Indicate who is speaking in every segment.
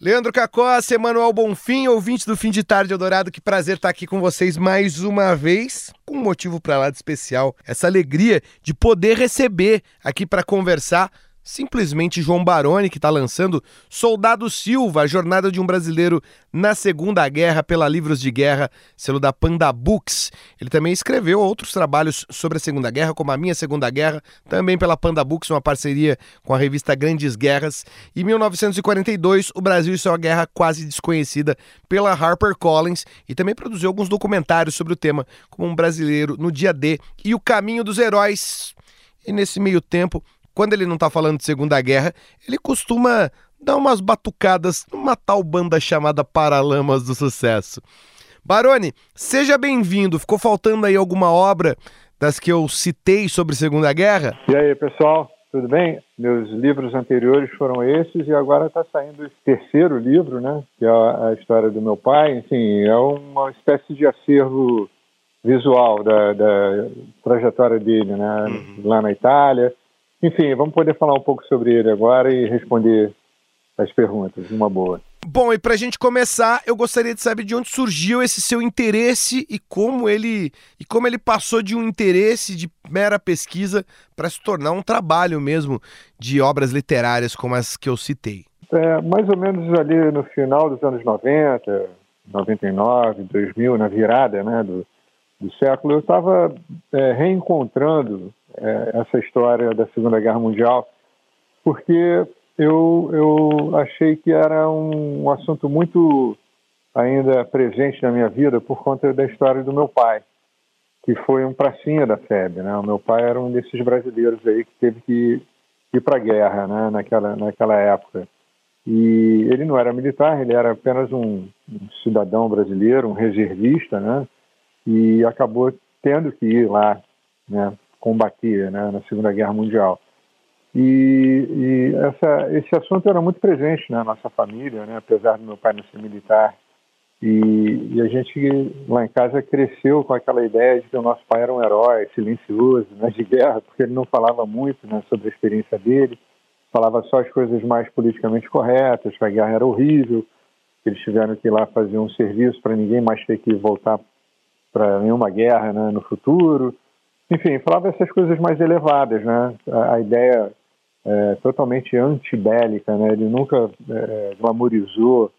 Speaker 1: Leandro Cacossi, Emanuel Bonfim, ouvintes do Fim de Tarde Eldorado, que prazer estar aqui com vocês mais uma vez, com um motivo para lá de especial, essa alegria de poder receber aqui para conversar simplesmente João Baroni, que está lançando Soldado Silva, a jornada de um brasileiro na Segunda Guerra pela Livros de Guerra, selo da Panda Books. Ele também escreveu outros trabalhos sobre a Segunda Guerra, como A Minha Segunda Guerra, também pela Panda Books, uma parceria com a revista Grandes Guerras. Em 1942, o Brasil e sua guerra quase desconhecida pela HarperCollins e também produziu alguns documentários sobre o tema, como um brasileiro no dia D e o caminho dos heróis. E nesse meio tempo, quando ele não está falando de Segunda Guerra, ele costuma dar umas batucadas numa tal banda chamada Paralamas do Sucesso. Baroni, seja bem-vindo. Ficou faltando aí alguma obra das que eu citei sobre Segunda Guerra?
Speaker 2: E aí, pessoal, tudo bem? Meus livros anteriores foram esses e agora está saindo o terceiro livro, né? Que é a história do meu pai. Enfim, é uma espécie de acervo visual da, da trajetória dele, né? Uhum. Lá na Itália enfim, vamos poder falar um pouco sobre ele agora e responder as perguntas, uma boa.
Speaker 1: Bom, e para a gente começar, eu gostaria de saber de onde surgiu esse seu interesse e como ele e como ele passou de um interesse de mera pesquisa para se tornar um trabalho mesmo de obras literárias como as que eu citei.
Speaker 2: É, mais ou menos ali no final dos anos 90, 99, 2000, na virada né, do, do século, eu estava é, reencontrando essa história da Segunda Guerra Mundial, porque eu, eu achei que era um, um assunto muito ainda presente na minha vida por conta da história do meu pai, que foi um pracinha da FEB. Né? O meu pai era um desses brasileiros aí que teve que ir para a guerra né? naquela, naquela época. E ele não era militar, ele era apenas um, um cidadão brasileiro, um reservista, né? E acabou tendo que ir lá, né? Combatia né, na Segunda Guerra Mundial. E, e essa, esse assunto era muito presente na nossa família, né, apesar do meu pai não ser militar. E, e, a gente lá em casa cresceu com aquela ideia de que o nosso pai era um herói silencioso né, de guerra, porque ele não falava muito né, sobre a experiência dele, falava só as coisas mais politicamente corretas, que a guerra era horrível, que eles tiveram que ir lá fazer um serviço para ninguém mais ter que voltar para nenhuma guerra né, no futuro. Enfim, falava essas coisas mais elevadas, né? A, a ideia é, totalmente antibélica, né? Ele nunca é, glamorizou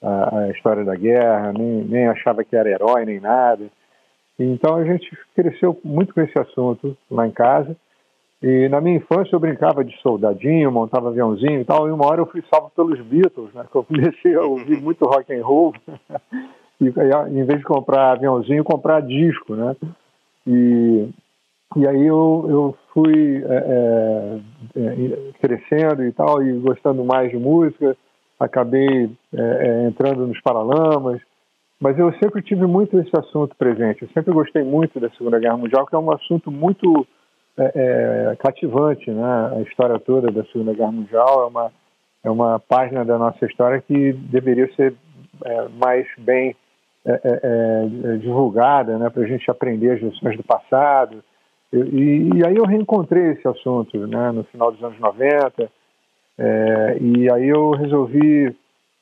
Speaker 2: a, a, história da guerra, nem, nem achava que era herói, nem nada. Então a gente cresceu muito com esse assunto lá em casa. E na minha infância eu brincava de soldadinho, montava aviãozinho e tal. E uma hora eu fui salvo pelos Beatles, né? Que eu comecei a ouvir muito rock and roll. e em vez de comprar aviãozinho, comprar disco, né? E e aí eu, eu fui é, é, é, crescendo e tal, e gostando mais de música, acabei é, é, entrando nos Paralamas, mas eu sempre tive muito esse assunto presente. Eu sempre gostei muito da Segunda Guerra Mundial, que é um assunto muito é, cativante, né? A história toda da Segunda Guerra Mundial é uma, é uma página da nossa história que deveria ser mais bem divulgada, né? Para a gente aprender as lições do passado, e, e, aí eu reencontrei esse assunto né, no final dos anos 90, é, e aí eu resolvi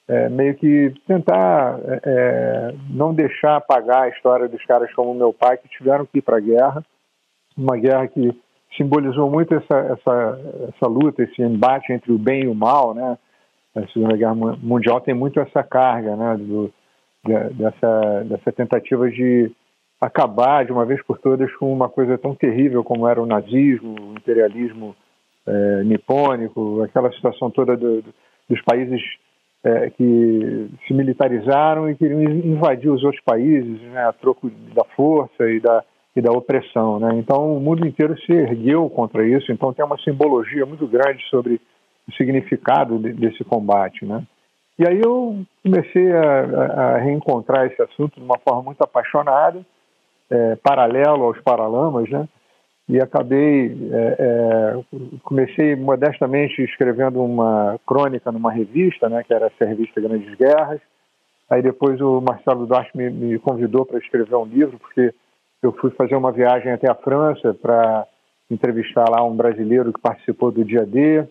Speaker 2: é, meio que tentar é, é, não deixar apagar a história dos caras como meu pai, que tiveram que ir para a guerra, uma guerra que simbolizou muito essa, essa, essa luta, esse embate entre o bem e o mal, né? A Segunda Guerra Mundial tem muito essa carga, né? Do, dessa, dessa tentativa de acabar de uma vez por todas com uma coisa tão terrível como era o nazismo, o imperialismo é, nipônico, aquela situação toda do, do, dos países é, que se militarizaram e queriam invadir os outros países né, a troco da força e da, e da opressão. Né? Então o mundo inteiro se ergueu contra isso, então tem uma simbologia muito grande sobre o significado de, desse combate. Né? E aí eu comecei a, a, reencontrar esse assunto de uma forma muito apaixonada, é, paralelo aos Paralamas, né? E acabei, é, é, comecei modestamente escrevendo uma crônica numa revista, né? Que era essa revista Grandes Guerras. Aí depois o Marcelo Duarte me, me convidou para escrever um livro, porque eu fui fazer uma viagem até a França para entrevistar lá um brasileiro que participou do dia D.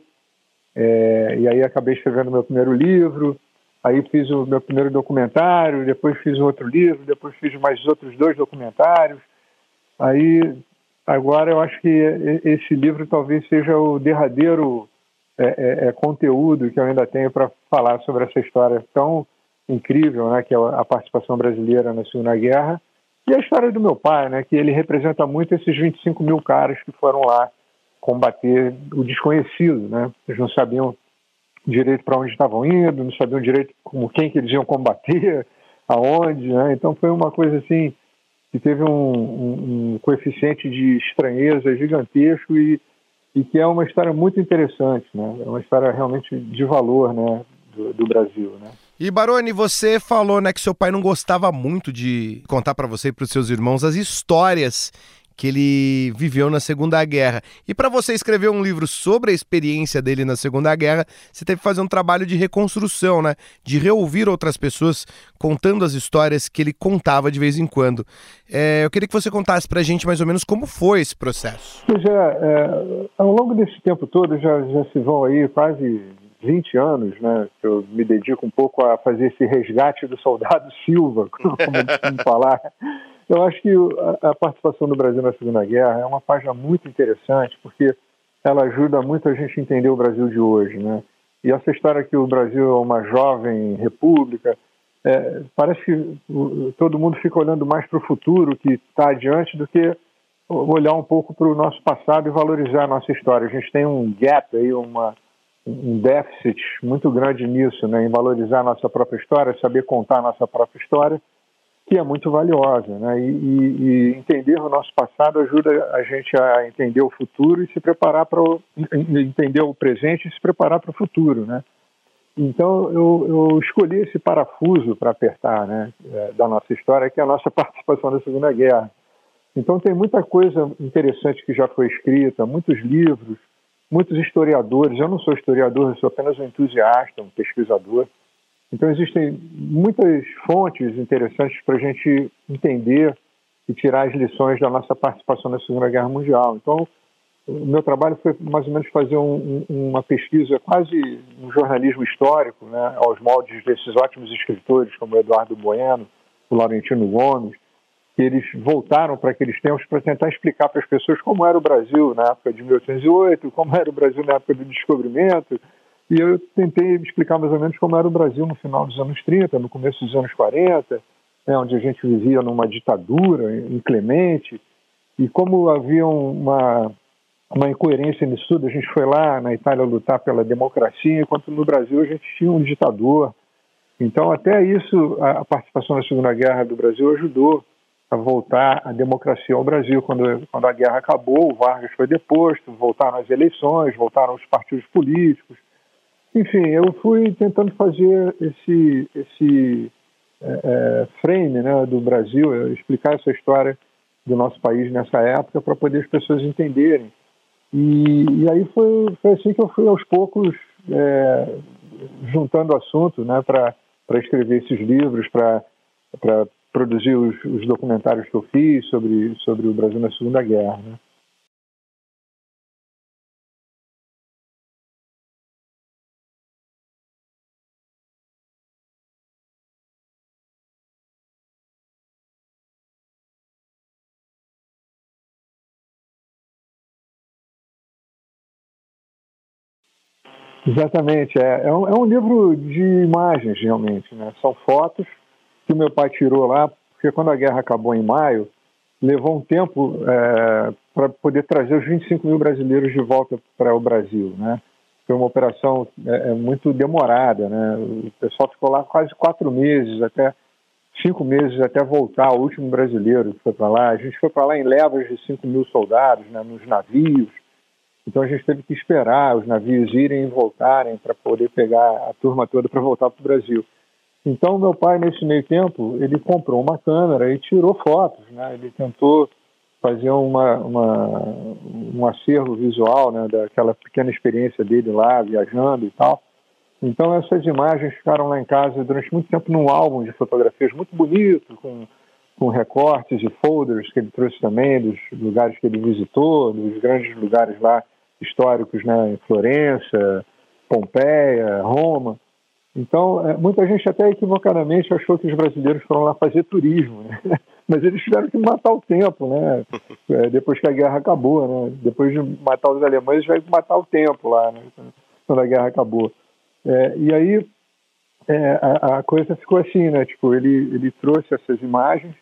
Speaker 2: É, e aí acabei escrevendo meu primeiro livro. Aí fiz o meu primeiro documentário, depois fiz outro livro, depois fiz mais outros dois documentários. Aí, agora eu acho que esse livro talvez seja o derradeiro é, é, é conteúdo que eu ainda tenho para falar sobre essa história tão incrível, né, que é a participação brasileira na Segunda Guerra, e a história do meu pai, né, que ele representa muito esses 25 mil caras que foram lá combater o desconhecido, né? Eles não sabiam direito para onde estavam indo, não sabiam direito como quem que eles iam combater, aonde, né? Então foi uma coisa assim que teve um, um, um coeficiente de estranheza gigantesco e, e, que é uma história muito interessante, né? É uma história realmente de valor, né? Do, do Brasil, né?
Speaker 1: E Baroni, você falou, né, que seu pai não gostava muito de contar para você e para os seus irmãos as histórias que ele viveu na Segunda Guerra. E para você escrever um livro sobre a experiência dele na Segunda Guerra, você teve que fazer um trabalho de reconstrução, né? De reouvir outras pessoas contando as histórias que ele contava de vez em quando. É, eu queria que você contasse para a gente mais ou menos como foi esse processo.
Speaker 2: Pois é, é, ao longo desse tempo todo, já, já se vão aí quase 20 anos, né, que eu me dedico um pouco a fazer esse resgate do soldado Silva, como, como falar. Eu acho que a, participação do Brasil na Segunda Guerra é uma página muito interessante, porque ela ajuda muito a gente a entender o Brasil de hoje, né? E essa história que o Brasil é uma jovem república, é, parece que todo mundo fica olhando mais para o futuro que está adiante do que olhar um pouco para o nosso passado e valorizar a nossa história. A gente tem um gap aí, uma, um déficit muito grande nisso, né, em valorizar a nossa própria história, saber contar a nossa própria história que é muito valiosa. Né? E, e, e, entender o nosso passado ajuda a gente a entender o futuro e se preparar para entender o presente e se preparar para o futuro. Né? Então eu, eu escolhi esse parafuso para apertar né, é, da nossa história, que é a nossa participação na Segunda Guerra. Então tem muita coisa interessante que já foi escrita, muitos livros, muitos historiadores. Eu não sou historiador, eu sou apenas um entusiasta, um pesquisador. Então, existem muitas fontes interessantes para a gente entender e tirar as lições da nossa participação na Segunda Guerra Mundial. Então, o meu trabalho foi mais ou menos fazer um, um, uma pesquisa, quase um jornalismo histórico, né, aos moldes desses ótimos escritores como Eduardo Bueno, o Laurentino Gomes, que eles voltaram para aqueles tempos para tentar explicar para as pessoas como era o Brasil na época de 1808, como era o Brasil na época do descobrimento, e eu tentei explicar mais ou menos como era o Brasil no final dos anos 30, no começo dos anos 40, né, onde a gente vivia numa ditadura inclemente, e como havia uma, uma incoerência nisso tudo. A gente foi lá na Itália lutar pela democracia, enquanto no Brasil a gente tinha um ditador. Então, até isso, a participação na Segunda Guerra do Brasil ajudou a voltar a democracia ao Brasil. Quando, quando a guerra acabou, o Vargas foi deposto, voltaram as eleições, voltaram os partidos políticos, enfim, eu fui tentando fazer esse, esse é, é, frame né, do Brasil, explicar essa história do nosso país nessa época para poder as pessoas entenderem. E, e aí foi, foi, assim que eu fui aos poucos é, juntando assunto né, para escrever esses livros, para produzir os, os, documentários que eu fiz sobre, sobre o Brasil na Segunda Guerra. Né. Exatamente, é, é um, é, um, livro de imagens, realmente. Né? São fotos que o meu pai tirou lá, porque quando a guerra acabou em maio, levou um tempo é, para poder trazer os 25 mil brasileiros de volta para o Brasil. Né? Foi uma operação é, é, muito demorada. Né? O pessoal ficou lá quase quatro meses, até cinco meses, até voltar o último brasileiro que foi para lá. A gente foi para lá em levas de 5 mil soldados, né, nos navios. Então a gente teve que esperar os navios irem e voltarem para poder pegar a turma toda para voltar para o Brasil. Então meu pai nesse meio tempo ele comprou uma câmera e tirou fotos, né? Ele tentou fazer uma, uma um acervo visual, né? Daquela pequena experiência dele lá viajando e tal. Então essas imagens ficaram lá em casa durante muito tempo num álbum de fotografias muito bonito com com recortes e folders que ele trouxe também dos lugares que ele visitou, dos grandes lugares lá históricos, né, em Florença, Pompeia, Roma. Então, é, muita gente até equivocadamente achou que os brasileiros foram lá fazer turismo, né? mas eles tiveram que matar o tempo, né? É, depois que a guerra acabou, né? Depois de matar os alemães, vai matar o tempo lá, né? Quando a guerra acabou. É, e aí é, a, a, coisa ficou assim, né? Tipo, ele, ele trouxe essas imagens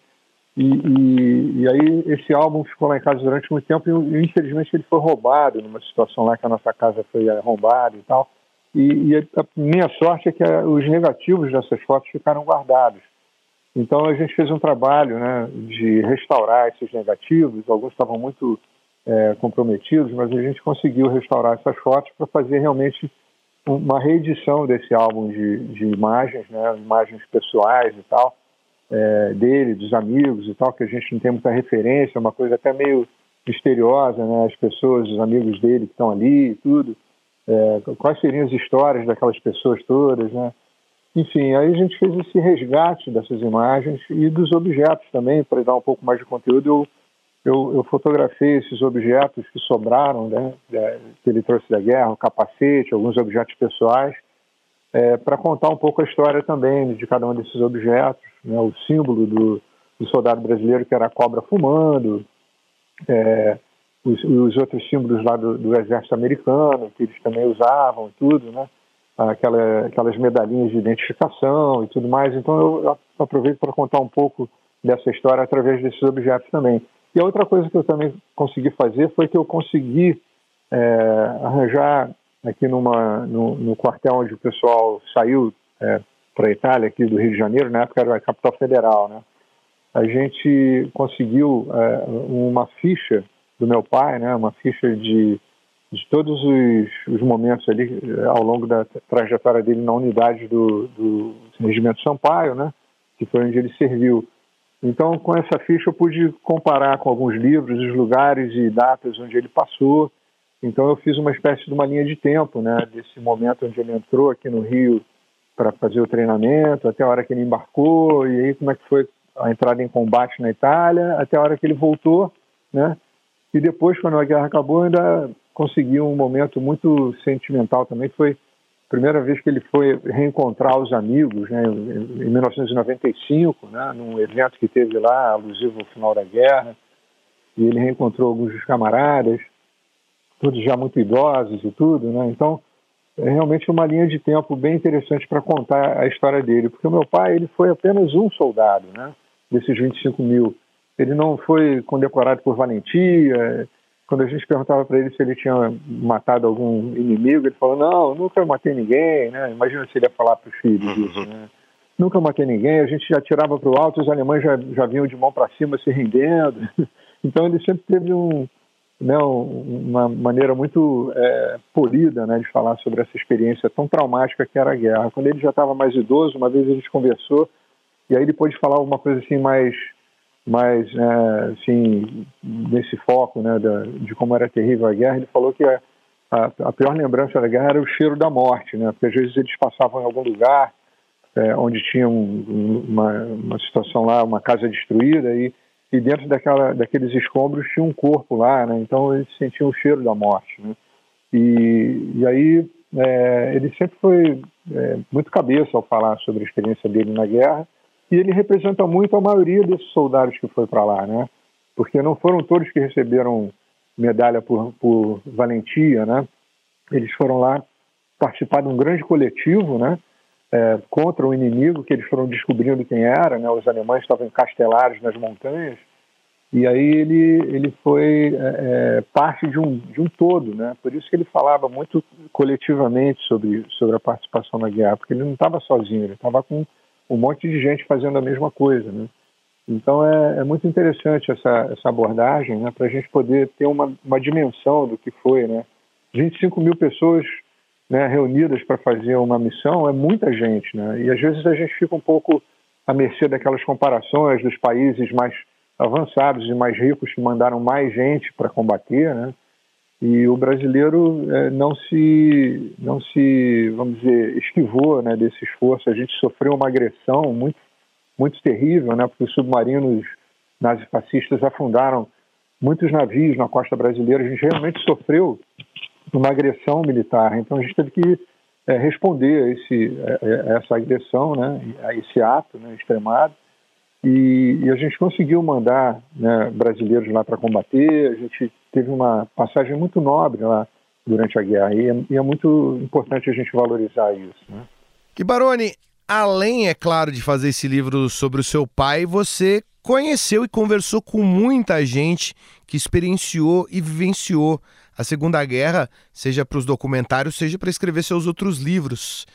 Speaker 2: e, e, e, aí esse álbum ficou lá em casa durante muito tempo e infelizmente ele foi roubado numa situação lá que a nossa casa foi arrombada e tal. E, e a minha sorte é que os negativos dessas fotos ficaram guardados. Então a gente fez um trabalho né, de restaurar esses negativos, alguns estavam muito é, comprometidos, mas a gente conseguiu restaurar essas fotos para fazer realmente uma reedição desse álbum de, de imagens, né, imagens pessoais e tal, é, dele, dos amigos e tal, que a gente não tem muita referência, uma coisa até meio misteriosa, né, as pessoas, os amigos dele que estão ali e tudo, é, quais seriam as histórias daquelas pessoas todas, né, enfim, aí a gente fez esse resgate dessas imagens e dos objetos também, para dar um pouco mais de conteúdo. Eu, eu, eu fotografei esses objetos que sobraram, né, que ele trouxe da guerra, o capacete, alguns objetos pessoais, é, para contar um pouco a história também de cada um desses objetos, né, o símbolo do, do, soldado brasileiro, que era a cobra fumando, é, os, os, outros símbolos lá do, do exército americano, que eles também usavam, tudo, né? aquela, aquelas medalhinhas de identificação e tudo mais. Então eu aproveito para contar um pouco dessa história através desses objetos também. E a outra coisa que eu também consegui fazer foi que eu consegui é, arranjar aqui numa, no, no, quartel onde o pessoal saiu é, para a Itália, aqui do Rio de Janeiro, na época era a capital federal, né? A gente conseguiu é, uma ficha do meu pai, né? Uma ficha de de todos os, os, momentos ali eh, ao longo da trajetória dele na unidade do, do Regimento Sampaio, né, que foi onde ele serviu. Então, com essa ficha, eu pude comparar com alguns livros os lugares e datas onde ele passou. Então, eu fiz uma espécie de uma linha de tempo, né, desse momento onde ele entrou aqui no Rio para fazer o treinamento, até a hora que ele embarcou, e aí como é que foi a entrada em combate na Itália, até a hora que ele voltou, né? E depois, quando a guerra acabou, ainda conseguiu um momento muito sentimental também. Foi a primeira vez que ele foi reencontrar os amigos, né, em 1995, né, num evento que teve lá, alusivo ao final da guerra. E ele reencontrou alguns dos camaradas, todos já muito idosos e tudo, né? Então, é realmente uma linha de tempo bem interessante para contar a história dele, porque o meu pai ele foi apenas um soldado, né? Desses 25 mil, ele não foi condecorado por valentia, quando a gente perguntava para ele se ele tinha matado algum inimigo, ele falou: Não, nunca matei ninguém. Né? Imagina se ele ia falar para os filhos isso. Né? Nunca matei ninguém. A gente já tirava para o alto, os alemães já, já vinham de mão para cima se rendendo. Então ele sempre teve um, né, uma maneira muito é, polida né, de falar sobre essa experiência tão traumática que era a guerra. Quando ele já estava mais idoso, uma vez a gente conversou, e aí ele pôde falar alguma coisa assim mais mas é, assim nesse foco né, da, de como era terrível a guerra, ele falou que a, a, a, pior lembrança da guerra era o cheiro da morte, né, porque às vezes eles passavam em algum lugar é, onde tinha um, uma, uma situação lá, uma casa destruída e, e dentro daquela, daqueles escombros tinha um corpo lá, né, então eles sentiam o cheiro da morte, né, e, e aí é, ele sempre foi é, muito cabeça ao falar sobre a experiência dele na guerra e ele representa muito a maioria desses soldados que foi para lá, né? Porque não foram todos que receberam medalha por, por valentia, né? Eles foram lá participar de um grande coletivo, né? É, contra o inimigo que eles foram descobrindo quem era, né? Os alemães estavam encastelados nas montanhas e aí ele ele foi é, é, parte de um de um todo, né? Por isso que ele falava muito coletivamente sobre sobre a participação na guerra, porque ele não estava sozinho, ele estava com um monte de gente fazendo a mesma coisa, né? Então é, é muito interessante essa, essa abordagem, né, para a gente poder ter uma, uma dimensão do que foi, né? 25 mil pessoas né, reunidas para fazer uma missão é muita gente, né? E às vezes a gente fica um pouco à mercê daquelas comparações dos países mais avançados e mais ricos que mandaram mais gente para combater, né? E o brasileiro é, não se, não se, vamos dizer, esquivou né, desse esforço. A gente sofreu uma agressão muito, muito terrível, né, porque os submarinos nazifascistas afundaram muitos navios na costa brasileira. A gente realmente sofreu uma agressão militar. Então a gente teve que é, responder a, esse, a, essa agressão, né, a esse ato né, extremado. E, e, a gente conseguiu mandar né, brasileiros lá para combater. A gente teve uma passagem muito nobre lá durante a guerra e é, e é muito importante a gente valorizar isso. Né?
Speaker 1: E Baroni, além, é claro, de fazer esse livro sobre o seu pai, você conheceu e conversou com muita gente que experienciou e vivenciou a Segunda Guerra, seja para os documentários, seja para escrever seus outros livros.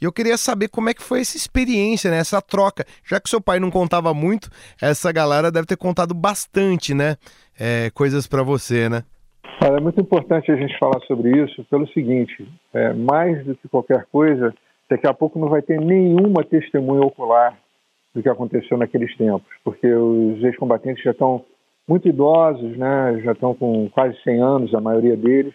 Speaker 1: E eu queria saber como é que foi essa experiência, né? Essa troca. Já que seu pai não contava muito, essa galera deve ter contado bastante, né? É, coisas para você, né?
Speaker 2: É muito importante a gente falar sobre isso pelo seguinte: é, mais do que qualquer coisa, daqui a pouco não vai ter nenhuma testemunha ocular do que aconteceu naqueles tempos, porque os ex-combatentes já estão muito idosos, né? já estão com quase 100 anos, a maioria deles.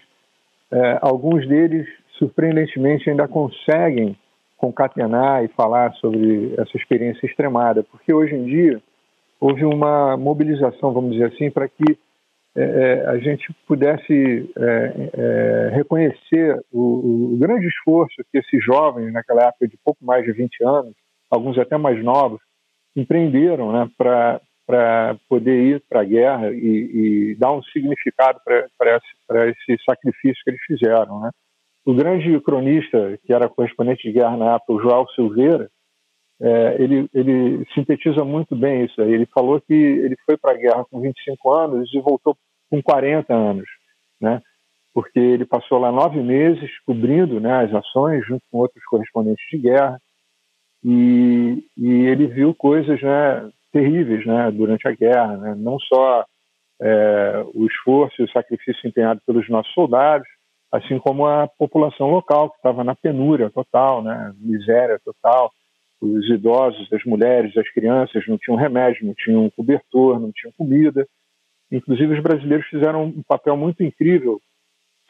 Speaker 2: É, alguns deles, surpreendentemente, ainda conseguem concatenar e falar sobre essa experiência extremada, porque hoje em dia houve uma mobilização, vamos dizer assim, para que é, é a gente pudesse é, é, reconhecer o, o, grande esforço que esses jovens, naquela época de pouco mais de 20 anos, alguns até mais novos, empreenderam né, para para poder ir para a guerra e, e, dar um significado para esse, esse, sacrifício que eles fizeram. Né? O grande cronista, que era correspondente de guerra na época, o João Silveira, é, ele, ele, sintetiza muito bem isso aí. Ele falou que ele foi para a guerra com 25 anos e voltou com 40 anos, né? porque ele passou lá nove meses cobrindo né, as ações junto com outros correspondentes de guerra e, e ele viu coisas né, terríveis né, durante a guerra, né? não só é, o esforço e o sacrifício empenhado pelos nossos soldados, assim como a população local que estava na penúria total, né, miséria total. Os idosos, as mulheres, as crianças não tinham remédio, não tinham cobertor, não tinham comida. Inclusive, os brasileiros fizeram um papel muito incrível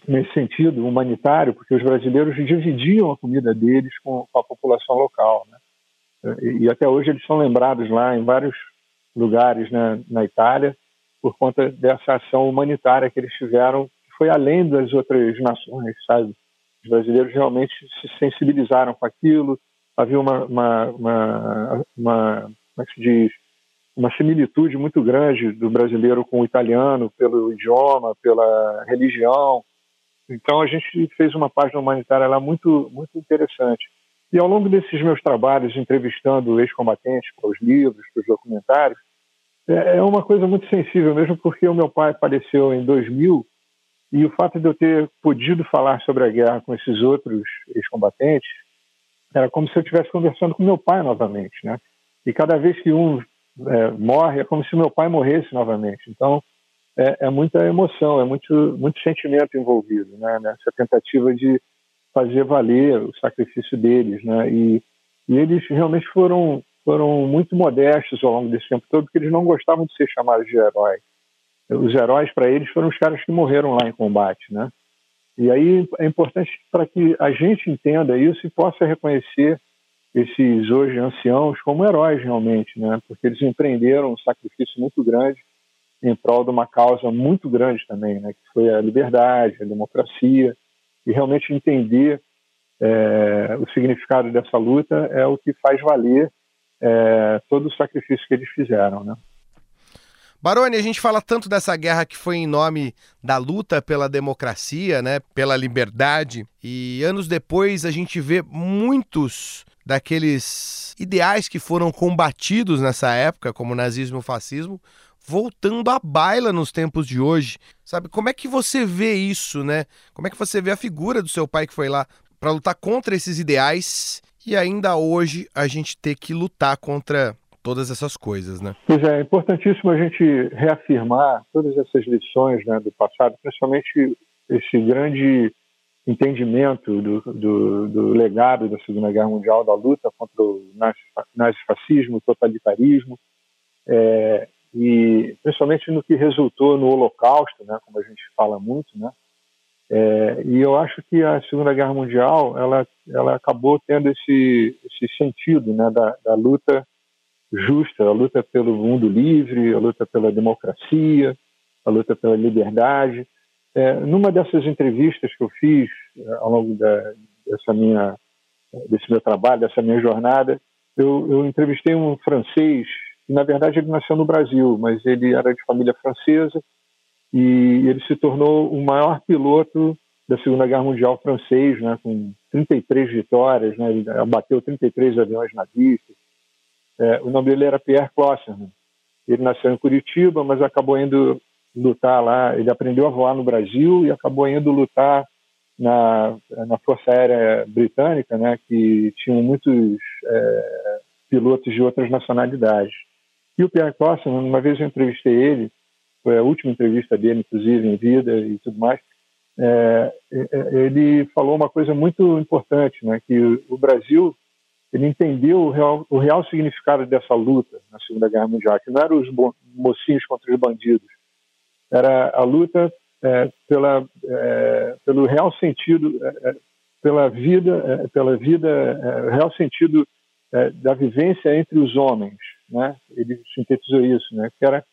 Speaker 2: nesse sentido humanitário, porque os brasileiros dividiam a comida deles com, a população local. Né? E, até hoje eles são lembrados lá em vários lugares né, na Itália por conta dessa ação humanitária que eles tiveram, que foi além das outras nações, sabe? Os brasileiros realmente se sensibilizaram com aquilo, havia uma, uma, uma, uma como é se diz, uma similitude muito grande do brasileiro com o italiano pelo idioma, pela religião. Então a gente fez uma página humanitária lá muito muito interessante. E ao longo desses meus trabalhos, entrevistando ex-combatentes para os livros, para os documentários, é, é uma coisa muito sensível mesmo, porque o meu pai faleceu em 2000 e o fato de eu ter podido falar sobre a guerra com esses outros ex-combatentes era como se eu estivesse conversando com meu pai novamente, né? E cada vez que um é, morre, é como se meu pai morresse novamente. Então, é, é muita emoção, é muito, muito sentimento envolvido né? nessa tentativa de fazer valer o sacrifício deles, né? E, e eles realmente foram foram muito modestos ao longo desse tempo todo, porque eles não gostavam de ser chamados de heróis. Os heróis para eles foram os caras que morreram lá em combate, né? E aí é importante para que a gente entenda isso e possa reconhecer esses hoje anciãos como heróis realmente, né? Porque eles empreenderam um sacrifício muito grande em prol de uma causa muito grande também, né? Que foi a liberdade, a democracia e realmente entender é, o significado dessa luta é o que faz valer é, todo o sacrifício que eles fizeram, né?
Speaker 1: Baroni, a gente fala tanto dessa guerra que foi em nome da luta pela democracia, né, pela liberdade, e anos depois a gente vê muitos daqueles ideais que foram combatidos nessa época, como o nazismo e o fascismo, voltando à baila nos tempos de hoje. Sabe, como é que você vê isso, né? Como é que você vê a figura do seu pai que foi lá para lutar contra esses ideais e ainda hoje a gente ter que lutar contra todas essas coisas, né?
Speaker 2: Pois é, é importantíssimo a gente reafirmar todas essas lições né, do passado, principalmente esse grande entendimento do, do, do, legado da Segunda Guerra Mundial, da luta contra o nazifascismo, totalitarismo, é, e principalmente no que resultou no Holocausto, né, como a gente fala muito, né, é, e eu acho que a Segunda Guerra Mundial ela, ela acabou tendo esse, esse sentido né, da, da luta justa, a luta pelo mundo livre, a luta pela democracia, a luta pela liberdade. É, numa dessas entrevistas que eu fiz é, ao longo da, dessa minha, desse meu trabalho, dessa minha jornada, eu, eu entrevistei um francês, na verdade ele nasceu no Brasil, mas ele era de família francesa e ele se tornou o maior piloto da Segunda Guerra Mundial francês, né, com 33 vitórias, né, ele abateu 33 aviões nazistas. É, o nome dele era Pierre Closserman. Ele nasceu em Curitiba, mas acabou indo lutar lá. Ele aprendeu a voar no Brasil e acabou indo lutar na, na Força Aérea Britânica, né, que tinham muitos é, pilotos de outras nacionalidades. E o Pierre Closserman, uma vez eu entrevistei ele, foi a última entrevista dele, inclusive, em vida e tudo mais, é, é, é, ele falou uma coisa muito importante, né, que o Brasil ele entendeu o real, o real significado dessa luta na Segunda Guerra Mundial, que não eram os mocinhos contra os bandidos, era a luta é, pela, é, pelo real sentido, é, pela vida, pela vida, real sentido da vivência entre os homens, né? Ele sintetizou isso, né? Que era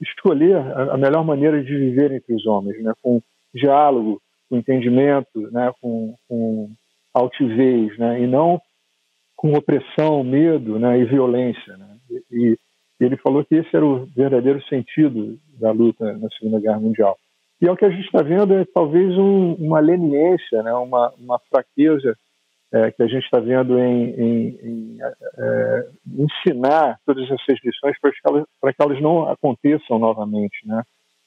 Speaker 2: escolher a melhor maneira de viver entre os homens, né? Com diálogo, com entendimento, né, com, com altivez, né, e não com opressão, medo né, e violência. Né? E, e ele falou que esse era o verdadeiro sentido da luta na Segunda Guerra Mundial. E é o que a gente está vendo é talvez um, uma leniência, né, uma, uma fraqueza é, que a gente está vendo em, em, em é, ensinar todas essas lições para que, elas, que elas não aconteçam novamente. Né?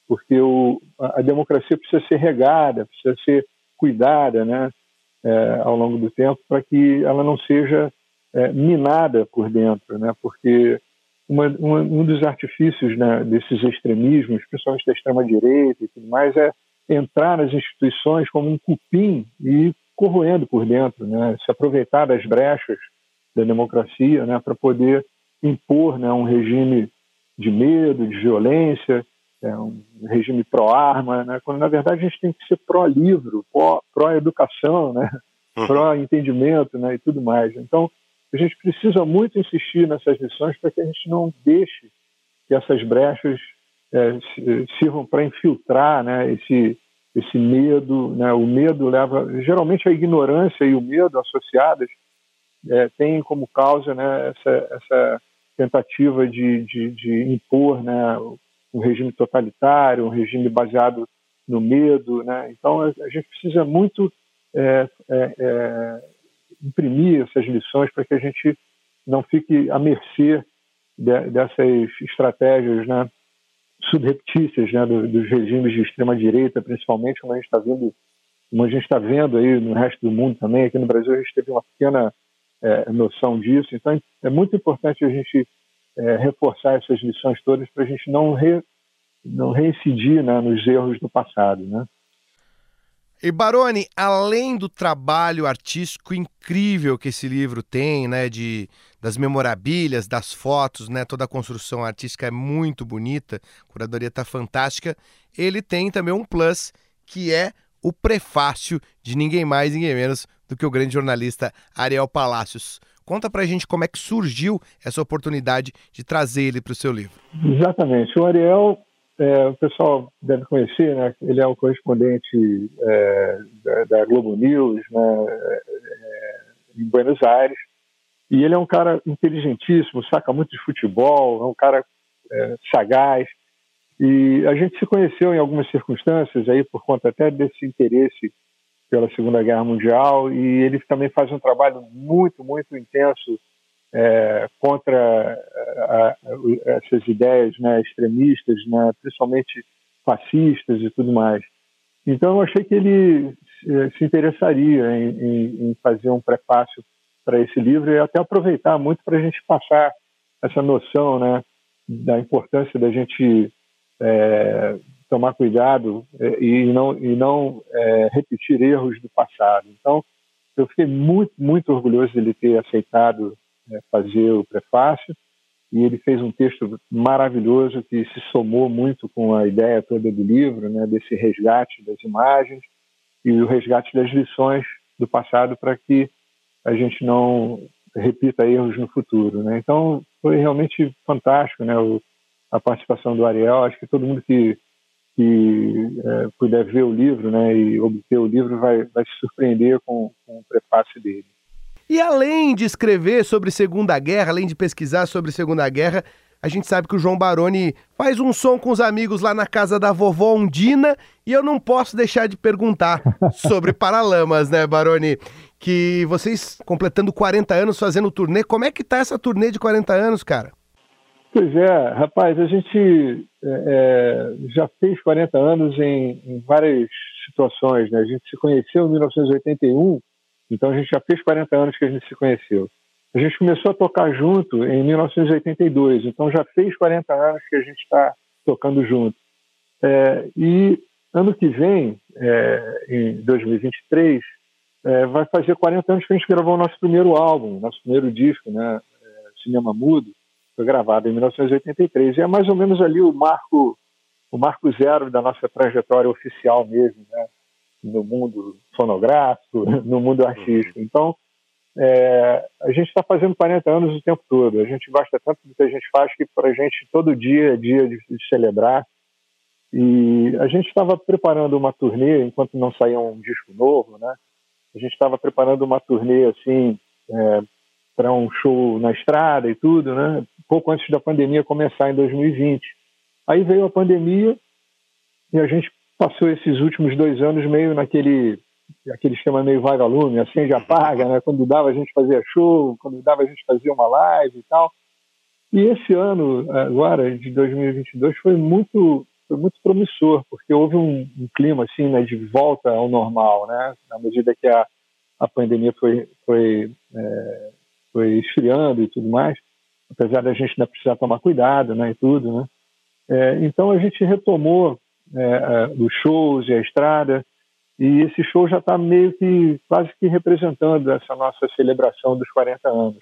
Speaker 2: porque o, a democracia precisa ser regada, precisa ser cuidada né, é, ao longo do tempo para que ela não seja é, minada por dentro, né, porque uma, uma, um dos artifícios né, desses extremismos, principalmente da extrema-direita e tudo mais, é entrar nas instituições como um cupim e corroendo por dentro, né, se aproveitar das brechas da democracia né, para poder impor né, um regime de medo, de violência, é um regime pró-arma, né? quando na verdade a gente tem que ser pró-livro, pró-educação, né? Uhum. pró-entendimento né? e tudo mais. Então, a gente precisa muito insistir nessas lições para que a gente não deixe que essas brechas é, sirvam para infiltrar né? esse, esse medo. Né? O medo leva. Geralmente a ignorância e o medo associadas é, têm como causa né? essa, essa tentativa de, de, de impor né? um regime totalitário, um regime baseado no medo. Né? Então, a, a gente precisa muito é, é, é, imprimir essas lições para que a gente não fique à mercê de, dessas estratégias né, subreptícias né, do, dos regimes de extrema-direita, principalmente, como a gente está vendo, como a gente está vendo aí no resto do mundo também. Aqui no Brasil a gente teve uma pequena é, noção disso. Então, é muito importante a gente é, reforçar essas lições todas para a gente não, re, não reincidir né, nos erros do passado. Né?
Speaker 1: E Baroni, além do trabalho artístico incrível que esse livro tem, né, de das memorabilhas, das fotos, né, toda a construção artística é muito bonita, a curadoria está fantástica. Ele tem também um plus que é o prefácio de ninguém mais, ninguém menos do que o grande jornalista Ariel Palacios. Conta pra gente como é que surgiu essa oportunidade de trazer ele para o seu livro.
Speaker 2: Exatamente. O Ariel, é, o pessoal deve conhecer, né? Ele é o correspondente é, da, da, Globo News, né? É, em Buenos Aires. E ele é um cara inteligentíssimo, saca muito de futebol, é um cara é, sagaz. E a gente se conheceu em algumas circunstâncias aí por conta até desse interesse pela Segunda Guerra Mundial e ele também faz um trabalho muito, muito intenso é, contra a, a, essas ideias né, extremistas, né, principalmente fascistas e tudo mais. Então eu achei que ele se interessaria em, em, em fazer um prefácio para esse livro e até aproveitar muito para a gente passar essa noção né, da importância da gente é, tomar cuidado é, e não, e não é, repetir erros do passado. Então, eu fiquei muito, muito orgulhoso de ele ter aceitado é, fazer o prefácio e ele fez um texto maravilhoso que se somou muito com a ideia toda do livro, né, desse resgate das imagens e o resgate das lições do passado para que a gente não repita erros no futuro. Né? Então, foi realmente fantástico né, o, a participação do Ariel. Acho que todo mundo que que é, puder ver o livro né, e obter o livro vai, vai se surpreender com, com o prefácio dele.
Speaker 1: E além de escrever sobre Segunda Guerra, além de pesquisar sobre Segunda Guerra, a gente sabe que o João Baroni faz um som com os amigos lá na casa da vovó Undina e eu não posso deixar de perguntar sobre Paralamas, né, Baroni? Que vocês completando 40 anos fazendo turnê, como é que tá essa turnê de 40 anos, cara?
Speaker 2: Pois é, rapaz, a gente é, é já fez 40 anos em, em, várias situações, né? A gente se conheceu em 1981, então a gente já fez 40 anos que a gente se conheceu. A gente começou a tocar junto em 1982, então já fez 40 anos que a gente está tocando junto. É, e ano que vem, é, em 2023, é, vai fazer 40 anos que a gente gravou o nosso primeiro álbum, nosso primeiro disco, né, Cinema Mudo, foi gravado em 1983. E é mais ou menos ali o marco, o marco zero da nossa trajetória oficial mesmo, né, no mundo fonográfico, no mundo artístico. Então, é, a gente está fazendo 40 anos o tempo todo. A gente gosta tanto do que a gente faz que para a gente todo dia é dia de, de celebrar. E a gente estava preparando uma turnê enquanto não saía um disco novo, né? A gente estava preparando uma turnê assim é, para um show na estrada e tudo, né? Pouco antes da pandemia começar em 2020. Aí veio a pandemia e a gente passou esses últimos dois anos meio naquele aquele esquema meio vagalume, acende apaga, né? Quando dava a gente fazia show, quando dava a gente fazia uma live e tal. E esse ano, agora, de 2022, foi muito, foi muito promissor, porque houve um, um clima, assim, né, de volta ao normal, né? Na medida que a, a pandemia foi, foi, é, foi esfriando e tudo mais, apesar da gente ainda precisar tomar cuidado, né, e tudo, né? É, então a gente retomou é, é os shows e a estrada, e esse show já está meio que quase que representando essa nossa celebração dos 40 anos.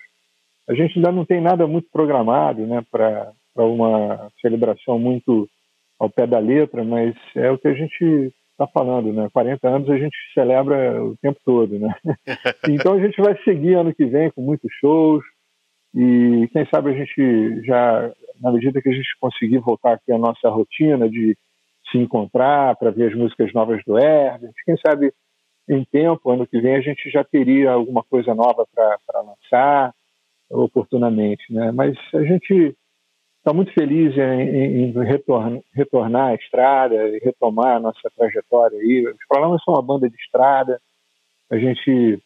Speaker 2: A gente ainda não tem nada muito programado né, para uma celebração muito ao pé da letra, mas é o que a gente está falando, né? 40 anos a gente celebra o tempo todo, né? Então a gente vai seguir ano que vem com muitos shows e quem sabe a gente já, na medida que a gente conseguir voltar aqui à nossa rotina de se encontrar para ver as músicas novas do Herbert. Quem sabe em tempo, ano que vem, a gente já teria alguma coisa nova para lançar oportunamente. Né? Mas a gente está muito feliz em, em retornar, retornar à estrada e retomar a nossa trajetória aí. Os Problemas são uma banda de estrada, a gente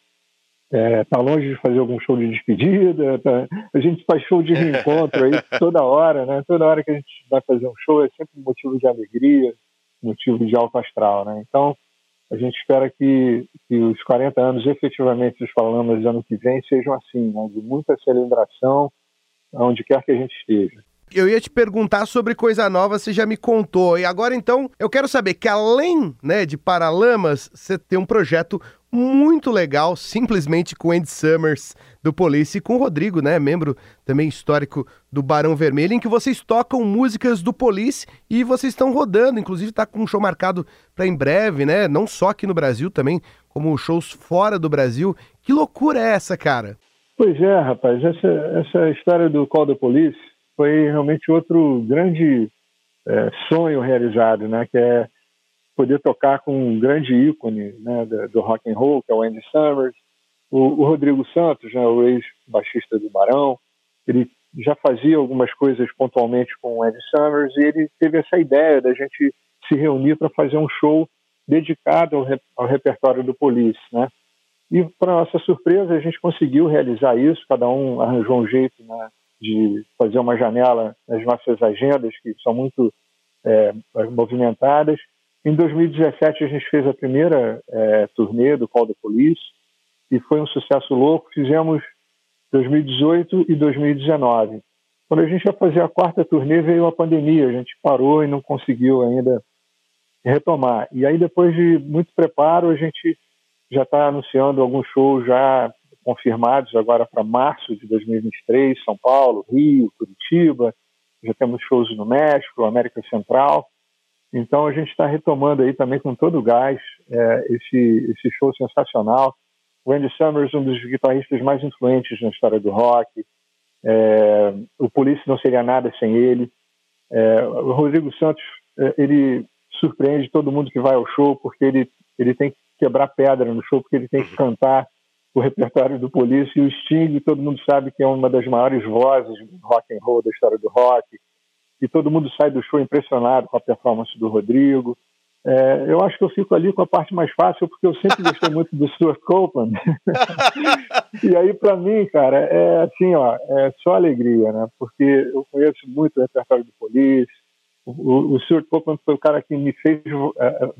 Speaker 2: está é, tá longe de fazer algum show de despedida, tá, a gente faz show de reencontro aí toda hora, né? Toda hora que a gente vai fazer um show é sempre um motivo de alegria, motivo de alto astral, né? Então, a gente espera que, que os 40 anos efetivamente dos Falamas ano que vem sejam assim, né? de muita celebração, onde quer que a gente esteja.
Speaker 1: Eu ia te perguntar sobre coisa nova, você já me contou. E agora então, eu quero saber que além, né, de Paralamas, você tem um projeto muito legal, simplesmente com Andy Summers do Police e com o Rodrigo, né, membro também histórico do Barão Vermelho, em que vocês tocam músicas do Police e vocês estão rodando, inclusive está com um show marcado para em breve, né, não só aqui no Brasil também, como shows fora do Brasil. Que loucura é essa, cara?
Speaker 2: Pois é, rapaz, essa, essa história do Call the Police foi realmente outro grande é, sonho realizado, né, que é poder tocar com um grande ícone né, do, rock and roll, que é o Andy Summers, o, o Rodrigo Santos, né, o ex-baixista do Barão, ele já fazia algumas coisas pontualmente com o Andy Summers e ele teve essa ideia da gente se reunir para fazer um show dedicado ao, ao repertório do Police, né? E para nossa surpresa a gente conseguiu realizar isso. Cada um arranjou um jeito né, de fazer uma janela nas nossas agendas que são muito é, movimentadas em 2017 a gente fez a primeira é, turnê do Call the Police e foi um sucesso louco. Fizemos 2018 e 2019. Quando a gente ia fazer a quarta turnê veio a pandemia, a gente parou e não conseguiu ainda retomar. E aí depois de muito preparo a gente já está anunciando alguns shows já confirmados agora para março de 2023, São Paulo, Rio, Curitiba. Já temos shows no México, América Central. Então a gente está retomando aí também com todo o gás é, esse, esse show sensacional. O Andy Summers, um dos guitarristas mais influentes na história do rock. É, o Police não seria nada sem ele. É, o Rodrigo Santos, é, ele surpreende todo mundo que vai ao show, porque ele, ele tem que quebrar pedra no show, porque ele tem que cantar o repertório do Police e o Sting, todo mundo sabe que é uma das maiores vozes do rock and roll da história do rock, e todo mundo sai do show impressionado com a performance do Rodrigo. É, eu acho que eu fico ali com a parte mais fácil, porque eu sempre gostei muito do Stuart Copeland. e aí, para mim, cara, é assim, ó, é só alegria, né? Porque eu conheço muito o repertório do Police. O, o Stuart Copeland foi o cara que me fez é, é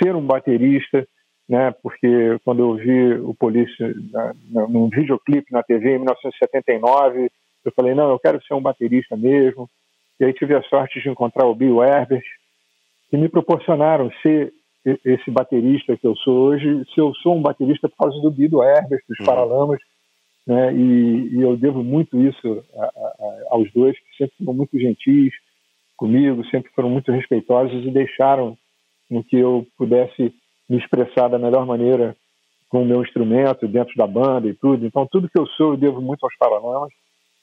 Speaker 2: ser um baterista, né? Porque quando eu vi o Police na, na, num videoclipe na TV em 1979, eu falei, não, eu quero ser um baterista mesmo. E aí tive a sorte de encontrar o Bill Herbert, que me proporcionaram ser esse baterista que eu sou hoje. Se eu sou um baterista por causa do Bido Herbert, dos uhum. Paralamas, né? E, e, eu devo muito isso a, a, aos dois, que sempre foram muito gentis comigo, sempre foram muito respeitosos e deixaram com que eu pudesse me expressar da melhor maneira com o meu instrumento dentro da banda e tudo. Então, tudo que eu sou eu devo muito aos Paralamas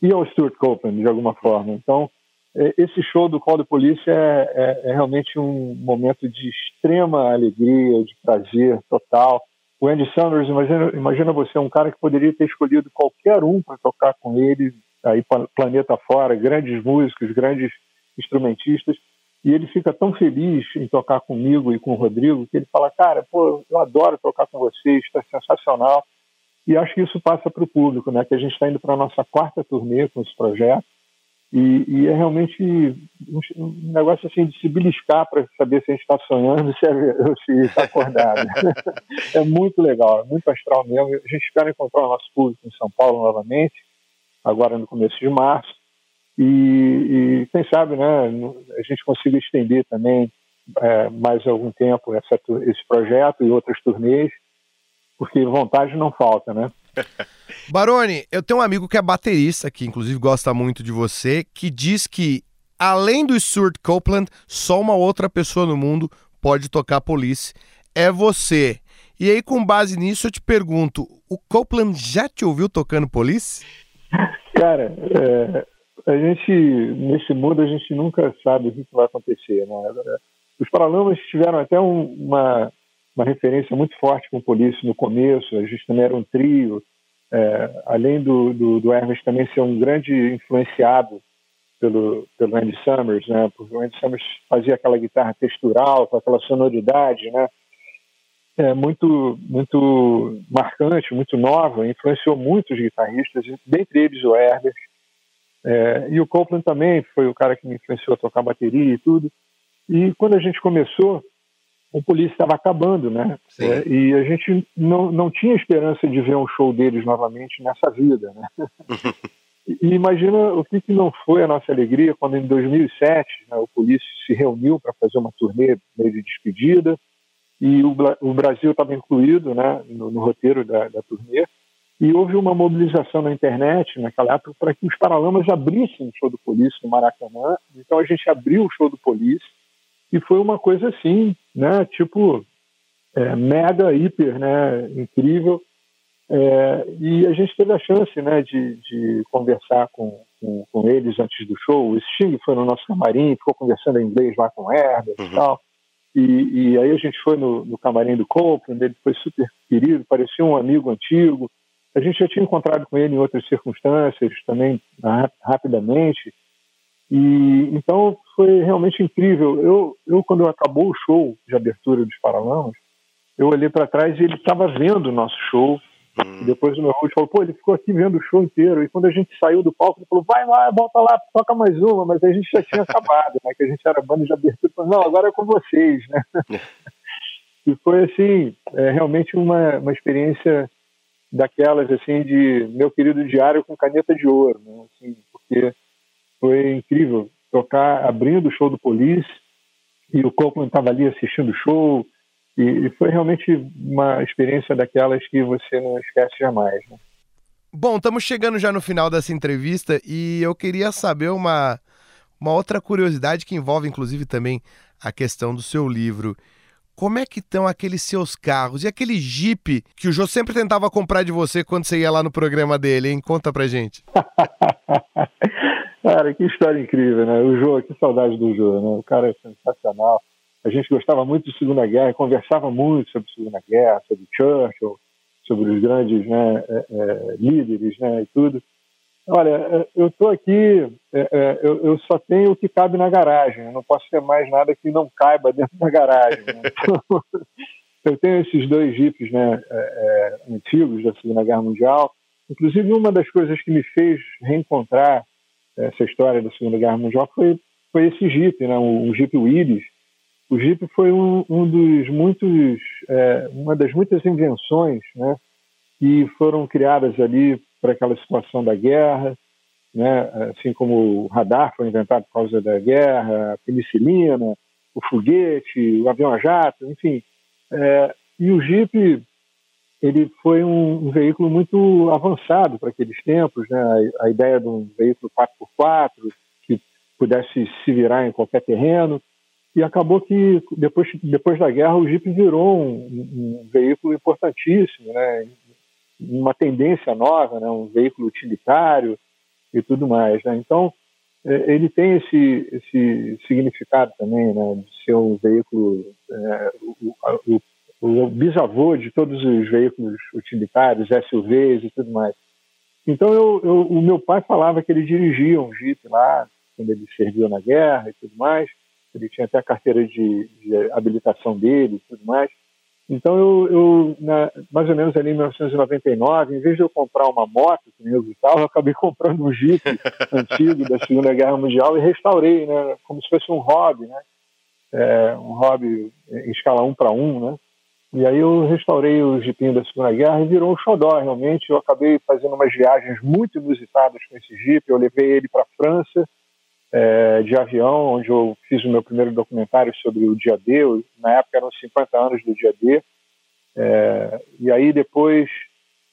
Speaker 2: e ao Stuart Copeland, de alguma forma. Então, esse show do Call the Police é, é, é, realmente um momento de extrema alegria, de prazer total. O Andy Sanders, imagina, imagina você, um cara que poderia ter escolhido qualquer um para tocar com ele, aí planeta fora, grandes músicos, grandes instrumentistas, e ele fica tão feliz em tocar comigo e com o Rodrigo que ele fala, cara, pô, eu adoro tocar com vocês, está sensacional. E acho que isso passa para o público, né? Que a gente está indo para a nossa quarta turnê com esse projeto e, e, é realmente um, negócio assim de se beliscar para saber se a gente está sonhando ou se está acordado. é muito legal, é muito astral mesmo. A gente espera encontrar o nosso público em São Paulo novamente, agora no começo de março. E, e quem sabe né, a gente consiga estender também é, mais algum tempo essa, esse projeto e outras turnês, porque vontade não falta, né?
Speaker 1: Baroni, eu tenho um amigo que é baterista, que inclusive gosta muito de você, que diz que, além do Stuart Copeland, só uma outra pessoa no mundo pode tocar Police. É você. E aí, com base nisso, eu te pergunto: o Copeland já te ouviu tocando Police?
Speaker 2: Cara, é, a gente, nesse mundo, a gente nunca sabe o que vai acontecer. Né? Os Paralamas tiveram até um, uma, uma referência muito forte com o Police no começo. A gente também era um trio. É, além do, do, do, Hermes também ser um grande influenciado pelo, pelo Andy Summers, né? Porque o Andy Summers fazia aquela guitarra textural, com aquela sonoridade, né? É muito, muito marcante, muito nova, influenciou muitos guitarristas, dentre eles o Herbert. É, e o Copeland também foi o cara que me influenciou a tocar bateria e tudo. E quando a gente começou, o Polícia estava acabando, né? É, e a gente não, não tinha esperança de ver um show deles novamente nessa vida, né? e imagina o que, que não foi a nossa alegria quando em 2007 né, o Polícia se reuniu para fazer uma turnê meio de despedida e o, o Brasil estava incluído né, no, no roteiro da, da turnê e houve uma mobilização na internet naquela época para que os Paralamas abrissem o show do Polícia no Maracanã. Então a gente abriu o show do Polícia e foi uma coisa assim, né? Tipo, é, mega, hiper, né? Incrível. É, e a gente teve a chance, né, de, de conversar com, com, com, eles antes do show. O Sting foi no nosso camarim, ficou conversando em inglês lá com o Herbert uhum. e tal. E, e, aí a gente foi no, no camarim do Copeland, ele foi super querido, parecia um amigo antigo. A gente já tinha encontrado com ele em outras circunstâncias também, rapidamente. E então foi realmente incrível. Eu, eu quando acabou o show de abertura dos Paralamas, eu olhei para trás e ele estava vendo o nosso show. Hum. depois o meu coach falou, pô, ele ficou aqui vendo o show inteiro. E quando a gente saiu do palco, ele falou, vai lá, volta lá, toca mais uma. Mas a gente já tinha acabado, né? Que a gente era banda de abertura. Falei, não, agora é com vocês, né? e foi assim, é, realmente uma, uma experiência daquelas assim de meu querido diário com caneta de ouro, né? Assim, porque foi incrível tocar abrindo o show do Police e o Copeland estava ali assistindo o show e, foi realmente uma experiência daquelas que você não esquece jamais. Né?
Speaker 1: Bom, estamos chegando já no final dessa entrevista e eu queria saber uma, uma outra curiosidade que envolve inclusive também a questão do seu livro. Como é que estão aqueles seus carros e aquele Jeep que o Jô sempre tentava comprar de você quando você ia lá no programa dele, hein? Conta pra gente.
Speaker 2: Cara, que história incrível, né? O Jô, que saudade do Jô, né? O cara é sensacional. a gente gostava muito de Segunda Guerra, conversava muito sobre Segunda Guerra, sobre Churchill, sobre os grandes né, é, é, líderes né, e tudo. Olha, é, eu estou aqui, é, é, eu, eu, só tenho o que cabe na garagem, eu não posso ter mais nada que não caiba dentro da garagem. Né? Eu tenho esses dois jipes né, é, antigos da Segunda Guerra Mundial. Inclusive, uma das coisas que me fez reencontrar essa história da Segunda Guerra Mundial foi, foi esse Jeep, né, o, o Jeep Willys. O Jeep foi um, um dos muitos, é, uma das muitas invenções né, que foram criadas ali para aquela situação da guerra, né? assim como o radar foi inventado por causa da guerra, a penicilina, o foguete, o avião a jato, enfim. É, e o Jeep ele foi um, um veículo muito avançado para aqueles tempos, né? a, a ideia de um veículo 4x4 que pudesse se virar em qualquer terreno. E acabou que depois, depois da guerra o Jeep virou um, um veículo importantíssimo, né? uma tendência nova, né, um veículo utilitário e tudo mais. Né? Então, é, ele tem esse, esse significado também, né, de ser um veículo, é, o, o, o, bisavô de todos os veículos utilitários, SUVs e tudo mais. Então, eu, eu, o meu pai falava que ele dirigia um Jeep lá, quando ele serviu na guerra e tudo mais. Ele tinha até a carteira de, de habilitação dele e tudo mais. Então, eu, eu na, mais ou menos ali em 1999, em vez de eu comprar uma moto, que nem eu tal, eu acabei comprando um Jeep antigo da Segunda Guerra Mundial e restaurei, né, como se fosse um hobby, né, é, um hobby em escala 1 para 1, né, e aí eu restaurei o Jeepinho da Segunda Guerra e virou um xodó, realmente. Eu acabei fazendo umas viagens muito inusitadas com esse Jeep. Eu levei ele para a França, é, de avião, onde eu fiz o meu primeiro documentário sobre o dia D. Na época eram 50 anos do dia D. É, e aí depois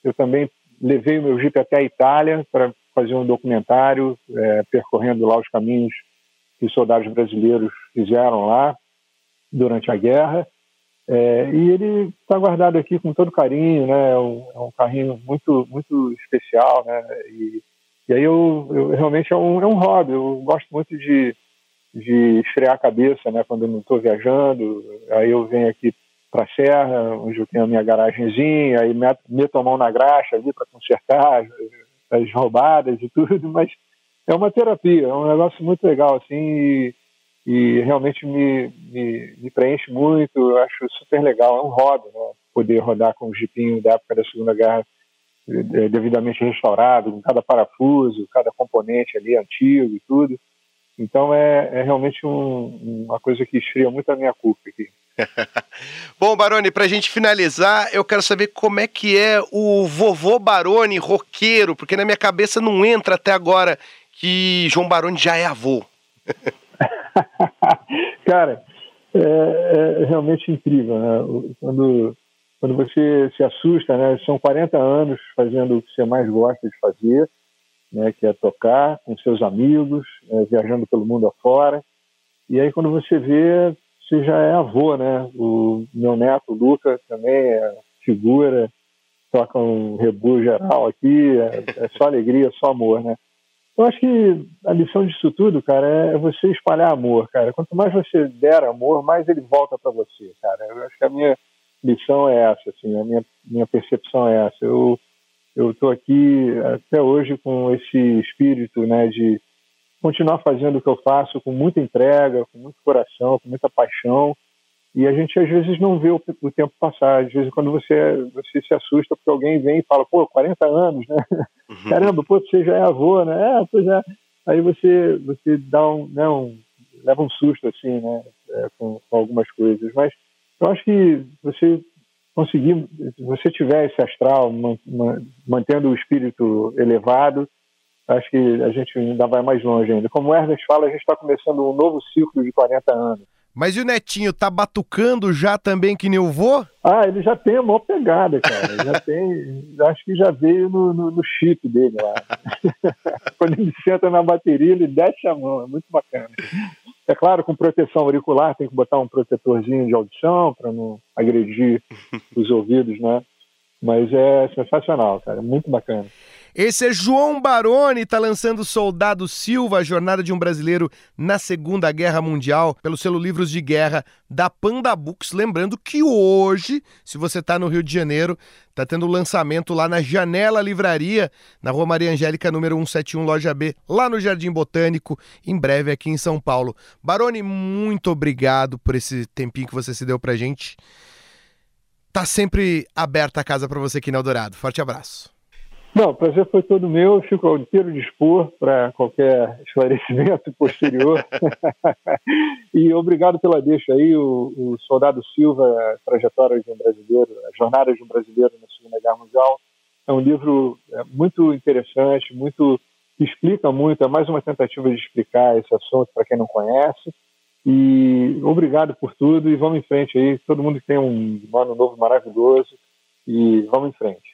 Speaker 2: eu também levei o meu Jeep até a Itália para fazer um documentário, é, percorrendo lá os caminhos que os soldados brasileiros fizeram lá durante a guerra. É, e ele está guardado aqui com todo carinho, né? É um, é um carrinho muito muito especial, né? E e aí eu, eu realmente é um, é um hobby, eu gosto muito de, de esfriar a cabeça, né, quando eu não estou viajando. Aí eu venho aqui para a Serra, onde eu tenho a minha garagenzinha, aí meto a mão na graxa ali para consertar as, as, roubadas e tudo, mas é uma terapia, é um negócio muito legal, assim, e, e realmente me, me, me, preenche muito, eu acho super legal, é um hobby, né, poder rodar com o jipinho da época da Segunda Guerra é, devidamente restaurado, com cada parafuso, cada componente ali antigo e tudo. Então é, é realmente um, uma coisa que esfria muito a minha culpa aqui.
Speaker 1: Bom, Baroni, para a gente finalizar, eu quero saber como é que é o vovô Baroni roqueiro, porque na minha cabeça não entra até agora que João Baroni já é avô.
Speaker 2: Cara, é, é, realmente incrível, né? Quando quando você se assusta, né? São 40 anos fazendo o que você mais gosta de fazer, né? Que é tocar com seus amigos, é, viajando pelo mundo afora. E aí quando você vê, você já é avô, né? O meu neto, o Luca, também é figura, toca um rebu geral aqui, é, é só alegria, só amor, né? Eu acho que a lição disso tudo, cara, é você espalhar amor, cara. Quanto mais você der amor, mais ele volta para você, cara. Eu acho que a minha lição é essa, assim, a minha, minha percepção é essa. Eu eu estou aqui até hoje com esse espírito, né, de continuar fazendo o que eu faço com muita entrega, com muito coração, com muita paixão. E a gente às vezes não vê o, o tempo passar. Às vezes quando você você se assusta porque alguém vem e fala, pô, 40 anos, né? Uhum. Caramba, pô, você já é avô, né? É, pois é. Aí você você dá um, né, um leva um susto assim, né, é, com, com algumas coisas. Mas eu acho que você conseguir, se você tiver esse astral, mantendo o espírito elevado, acho que a gente ainda vai mais longe ainda. Como o Ernest fala, a gente está começando um novo ciclo de 40 anos.
Speaker 1: Mas e o Netinho, tá batucando já também que nem o vô?
Speaker 2: Ah, ele já tem a maior pegada, cara. Já tem, acho que já veio no, no, no chip dele lá. Quando ele senta na bateria, ele desce a mão, é muito bacana. É claro, com proteção auricular, tem que botar um protetorzinho de audição para não agredir os ouvidos, né? Mas é sensacional, cara, muito bacana.
Speaker 1: Esse é João Baroni, está lançando Soldado Silva, a jornada de um brasileiro na Segunda Guerra Mundial, pelo selo Livros de Guerra da Panda Books. Lembrando que hoje, se você está no Rio de Janeiro, está tendo lançamento lá na Janela Livraria, na Rua Maria Angélica, número 171, loja B, lá no Jardim Botânico, em breve aqui em São Paulo. Baroni, muito obrigado por esse tempinho que você se deu pra gente. Tá sempre aberta a casa para você aqui no Eldorado. Forte abraço.
Speaker 2: Não, o prazer foi todo meu. Fico ao inteiro dispor para qualquer esclarecimento posterior. e obrigado pela deixa aí. O, o, Soldado Silva, a Trajetória de um Brasileiro, a Jornada de um Brasileiro na Segunda Guerra Mundial, é um livro é, muito interessante, muito que explica muito. É mais uma tentativa de explicar esse assunto para quem não conhece. E obrigado por tudo e vamos em frente aí. Todo mundo tem um ano novo maravilhoso e vamos em frente.